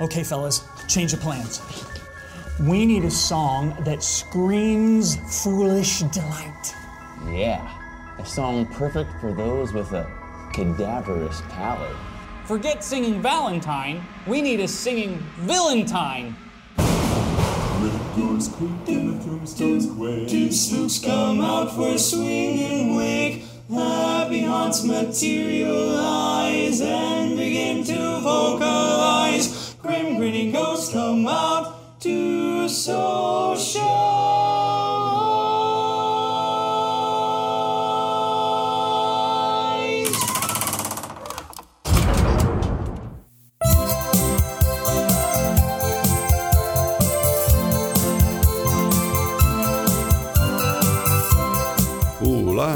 Okay, fellas, change of plans. We need a song that screams foolish delight. Yeah, a song perfect for those with a cadaverous palate. Forget singing Valentine, we need a singing Valentine. Red doors creak and the tombstones quake. Two spooks come out for a swing and wake. Happy haunts materialize and begin to vocalize. Grinning ghosts come out to socialize.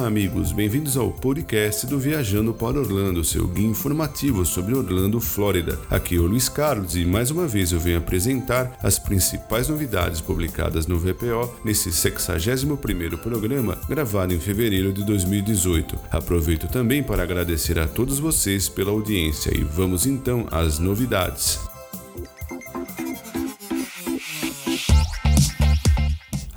Amigos, bem-vindos ao podcast do Viajando para Orlando, seu guia informativo sobre Orlando, Flórida. Aqui é o Luiz Carlos e mais uma vez eu venho apresentar as principais novidades publicadas no VPO nesse 61º programa, gravado em fevereiro de 2018. Aproveito também para agradecer a todos vocês pela audiência e vamos então às novidades.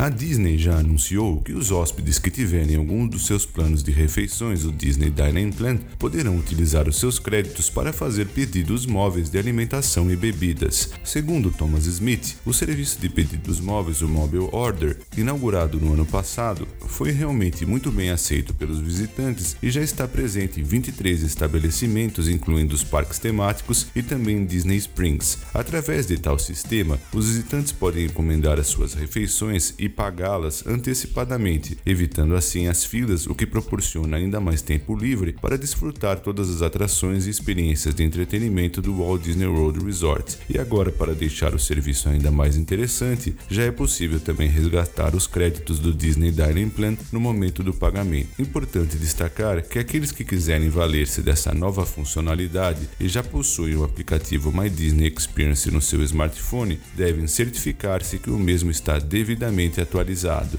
A Disney já anunciou que os hóspedes que tiverem algum dos seus planos de refeições do Disney Dining Plan poderão utilizar os seus créditos para fazer pedidos móveis de alimentação e bebidas. Segundo Thomas Smith, o serviço de pedidos móveis, o Mobile Order, inaugurado no ano passado, foi realmente muito bem aceito pelos visitantes e já está presente em 23 estabelecimentos, incluindo os parques temáticos e também Disney Springs. Através de tal sistema, os visitantes podem encomendar as suas refeições e pagá-las antecipadamente, evitando assim as filas, o que proporciona ainda mais tempo livre para desfrutar todas as atrações e experiências de entretenimento do Walt Disney World Resort. E agora, para deixar o serviço ainda mais interessante, já é possível também resgatar os créditos do Disney Dining Plan no momento do pagamento. Importante destacar que aqueles que quiserem valer-se dessa nova funcionalidade e já possuem o aplicativo My Disney Experience no seu smartphone devem certificar-se que o mesmo está devidamente atualizado.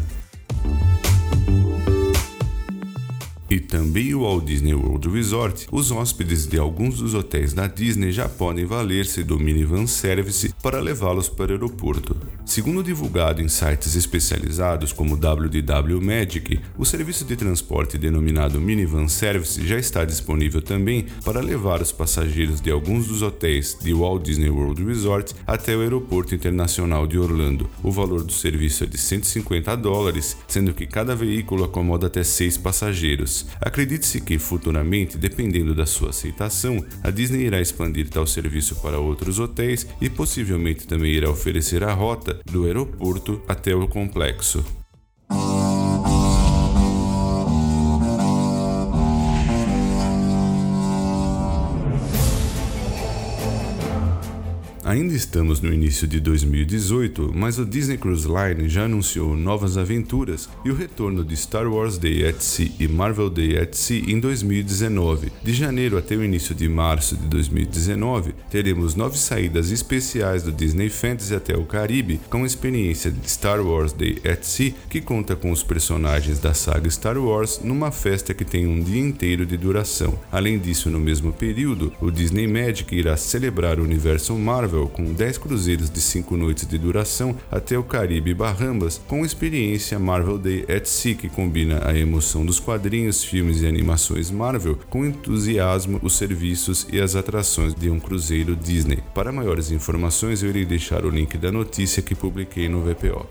E também o Walt Disney World Resort, os hóspedes de alguns dos hotéis da Disney já podem valer-se do minivan service para levá-los para o aeroporto. Segundo divulgado em sites especializados como WDW Magic, o serviço de transporte denominado Minivan Service já está disponível também para levar os passageiros de alguns dos hotéis de Walt Disney World Resort até o Aeroporto Internacional de Orlando. O valor do serviço é de 150 dólares, sendo que cada veículo acomoda até seis passageiros. Acredite-se que, futuramente, dependendo da sua aceitação, a Disney irá expandir tal serviço para outros hotéis e possivelmente também irá oferecer a rota do aeroporto até o complexo. Ainda estamos no início de 2018, mas o Disney Cruise Line já anunciou novas aventuras e o retorno de Star Wars Day at Sea e Marvel Day at Sea em 2019. De janeiro até o início de março de 2019, teremos nove saídas especiais do Disney Fantasy até o Caribe, com a experiência de Star Wars Day at Sea, que conta com os personagens da saga Star Wars numa festa que tem um dia inteiro de duração. Além disso, no mesmo período, o Disney Magic irá celebrar o universo Marvel com 10 cruzeiros de 5 noites de duração até o Caribe e Bahamas, com experiência Marvel Day at Sea, que combina a emoção dos quadrinhos, filmes e animações Marvel com entusiasmo, os serviços e as atrações de um cruzeiro Disney. Para maiores informações, eu irei deixar o link da notícia que publiquei no VPO.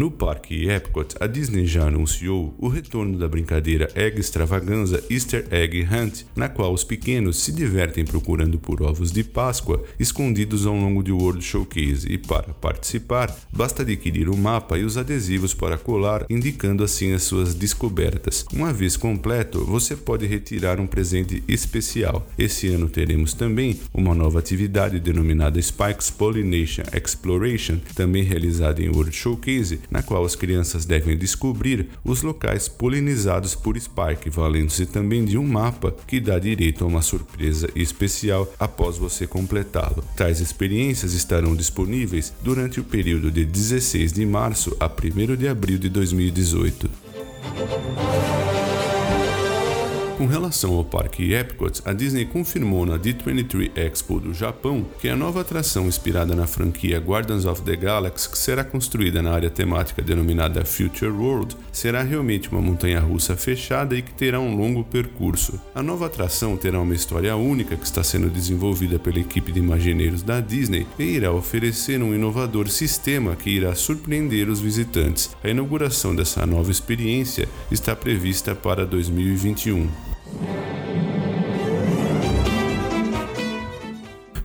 No Parque Epcot, a Disney já anunciou o retorno da brincadeira Egg Extravaganza Easter Egg Hunt, na qual os pequenos se divertem procurando por ovos de Páscoa escondidos ao longo do World Showcase e para participar, basta adquirir o mapa e os adesivos para colar, indicando assim as suas descobertas. Uma vez completo, você pode retirar um presente especial. Esse ano teremos também uma nova atividade denominada Spikes Pollination Exploration, também realizada em World Showcase, na qual as crianças devem descobrir os locais polinizados por Spike, valendo-se também de um mapa que dá direito a uma surpresa especial após você completá-lo. Tais experiências estarão disponíveis durante o período de 16 de março a 1 de abril de 2018. Com relação ao Parque Epcot, a Disney confirmou na D23 Expo do Japão que a nova atração inspirada na franquia Guardians of the Galaxy, que será construída na área temática denominada Future World, será realmente uma montanha-russa fechada e que terá um longo percurso. A nova atração terá uma história única que está sendo desenvolvida pela equipe de imagineiros da Disney e irá oferecer um inovador sistema que irá surpreender os visitantes. A inauguração dessa nova experiência está prevista para 2021.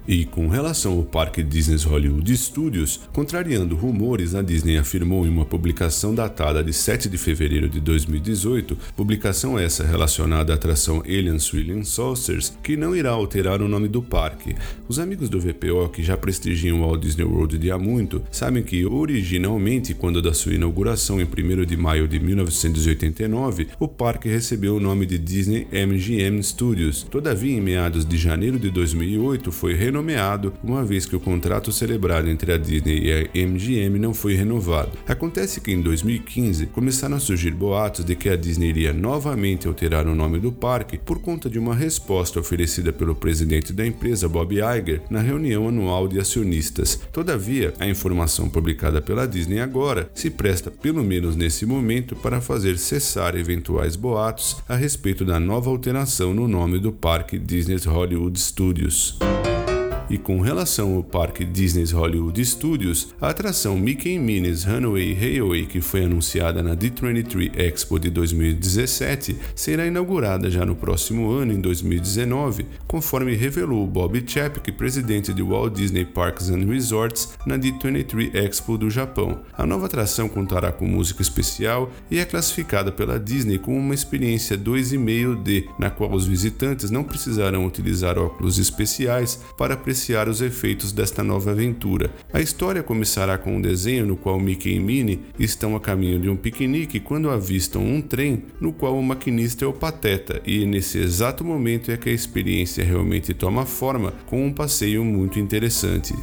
E com relação ao parque Disney Hollywood Studios, contrariando rumores, a Disney afirmou em uma publicação datada de 7 de fevereiro de 2018, publicação essa relacionada à atração Alien Swirling Saucers, que não irá alterar o nome do parque. Os amigos do VPO que já prestigiam o Walt Disney World de há muito, sabem que originalmente, quando da sua inauguração em 1 de maio de 1989, o parque recebeu o nome de Disney MGM Studios. Todavia, em meados de janeiro de 2008, foi renomeado, uma vez que o contrato celebrado entre a Disney e a MGM não foi renovado. Acontece que em 2015 começaram a surgir boatos de que a Disney iria novamente alterar o nome do parque por conta de uma resposta oferecida pelo presidente da empresa, Bob Iger, na reunião anual de acionistas. Todavia, a informação publicada pela Disney agora se presta, pelo menos nesse momento, para fazer cessar eventuais boatos a respeito da nova alteração no nome do parque Disney Hollywood Studios. E com relação ao parque Disney's Hollywood Studios, a atração Mickey Minnie's Runaway Railway, que foi anunciada na D23 Expo de 2017, será inaugurada já no próximo ano, em 2019, conforme revelou Bob Chapek, presidente de Walt Disney Parks and Resorts, na D23 Expo do Japão. A nova atração contará com música especial e é classificada pela Disney como uma experiência 2,5D, na qual os visitantes não precisarão utilizar óculos especiais para apreciar os efeitos desta nova aventura. A história começará com um desenho no qual Mickey e Minnie estão a caminho de um piquenique quando avistam um trem no qual o maquinista é o pateta, e nesse exato momento é que a experiência realmente toma forma com um passeio muito interessante.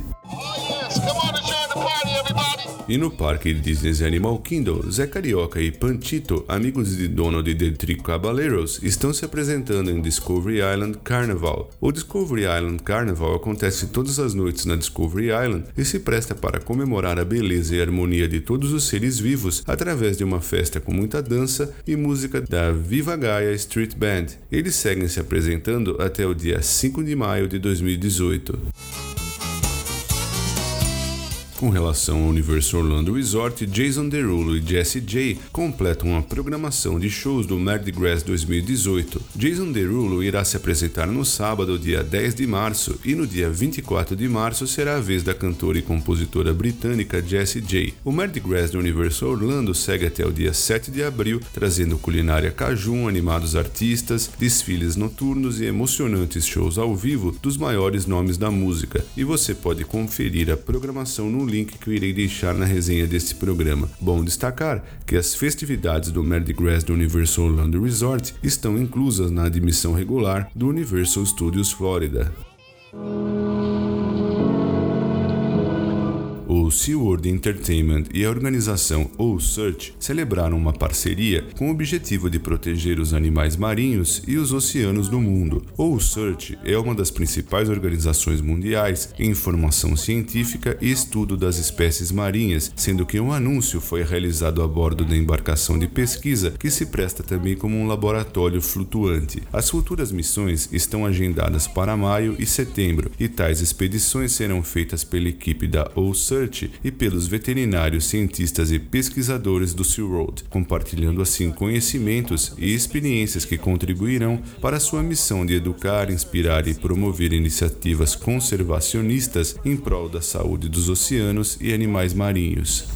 E no parque Disney's Animal Kingdom, Zé Carioca e Pantito, amigos de Donald e de Trico Caballeros, estão se apresentando em Discovery Island Carnival. O Discovery Island Carnival acontece todas as noites na Discovery Island e se presta para comemorar a beleza e harmonia de todos os seres vivos através de uma festa com muita dança e música da Viva Gaia Street Band. Eles seguem se apresentando até o dia 5 de maio de 2018. Com relação ao Universo Orlando Resort, Jason Derulo e Jesse J completam uma programação de shows do Mardi Gras 2018. Jason Derulo irá se apresentar no sábado, dia 10 de março, e no dia 24 de março será a vez da cantora e compositora britânica Jessie J. O Mardi Gras do Universo Orlando segue até o dia 7 de abril, trazendo culinária cajun, animados artistas, desfiles noturnos e emocionantes shows ao vivo dos maiores nomes da música. E você pode conferir a programação no link que eu irei deixar na resenha deste programa. Bom destacar que as festividades do Mardi Gras do Universal Orlando Resort estão inclusas na admissão regular do Universal Studios Florida. SeaWorld Entertainment e a organização O Search celebraram uma parceria com o objetivo de proteger os animais marinhos e os oceanos do mundo. O Search é uma das principais organizações mundiais em informação científica e estudo das espécies marinhas, sendo que um anúncio foi realizado a bordo da embarcação de pesquisa que se presta também como um laboratório flutuante. As futuras missões estão agendadas para maio e setembro, e tais expedições serão feitas pela equipe da O Search E pelos veterinários, cientistas e pesquisadores do SeaWorld, compartilhando assim conhecimentos e experiências que contribuirão para sua missão de educar, inspirar e promover iniciativas conservacionistas em prol da saúde dos oceanos e animais marinhos.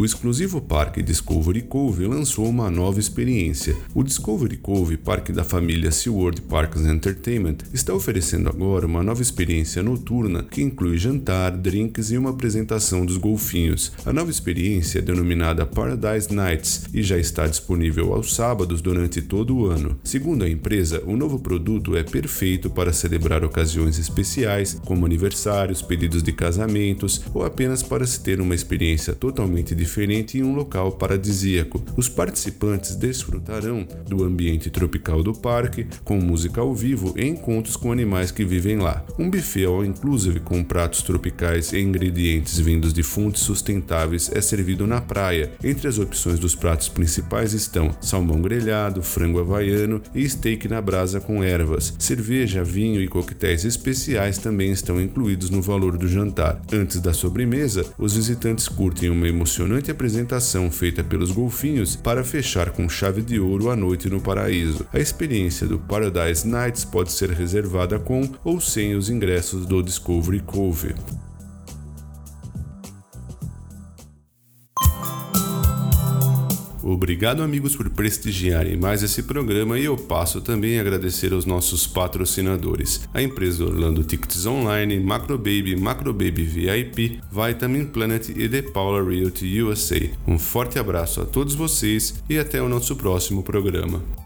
O exclusivo parque Discovery Cove lançou uma nova experiência. O Discovery Cove, parque da família SeaWorld Parks Entertainment, está oferecendo agora uma nova experiência noturna que inclui jantar, drinks e uma apresentação dos golfinhos. A nova experiência é denominada Paradise Nights e já está disponível aos sábados durante todo o ano. Segundo a empresa, o novo produto é perfeito para celebrar ocasiões especiais, como aniversários, pedidos de casamentos ou apenas para se ter uma experiência totalmente diferente diferente em um local paradisíaco. Os participantes desfrutarão do ambiente tropical do parque, com música ao vivo e encontros com animais que vivem lá. Um buffet all inclusive com pratos tropicais e ingredientes vindos de fontes sustentáveis é servido na praia. Entre as opções dos pratos principais estão salmão grelhado, frango havaiano e steak na brasa com ervas. Cerveja, vinho e coquetéis especiais também estão incluídos no valor do jantar. Antes da sobremesa, os visitantes curtem uma emocionante apresentação feita pelos golfinhos para fechar com chave de ouro a noite no paraíso. A experiência do Paradise Nights pode ser reservada com ou sem os ingressos do Discovery Cove. Obrigado, amigos, por prestigiarem mais esse programa e eu passo também a agradecer aos nossos patrocinadores: a empresa Orlando Tickets Online, Macrobaby, Macrobaby VIP, Vitamin Planet e The Paula Realty USA. Um forte abraço a todos vocês e até o nosso próximo programa.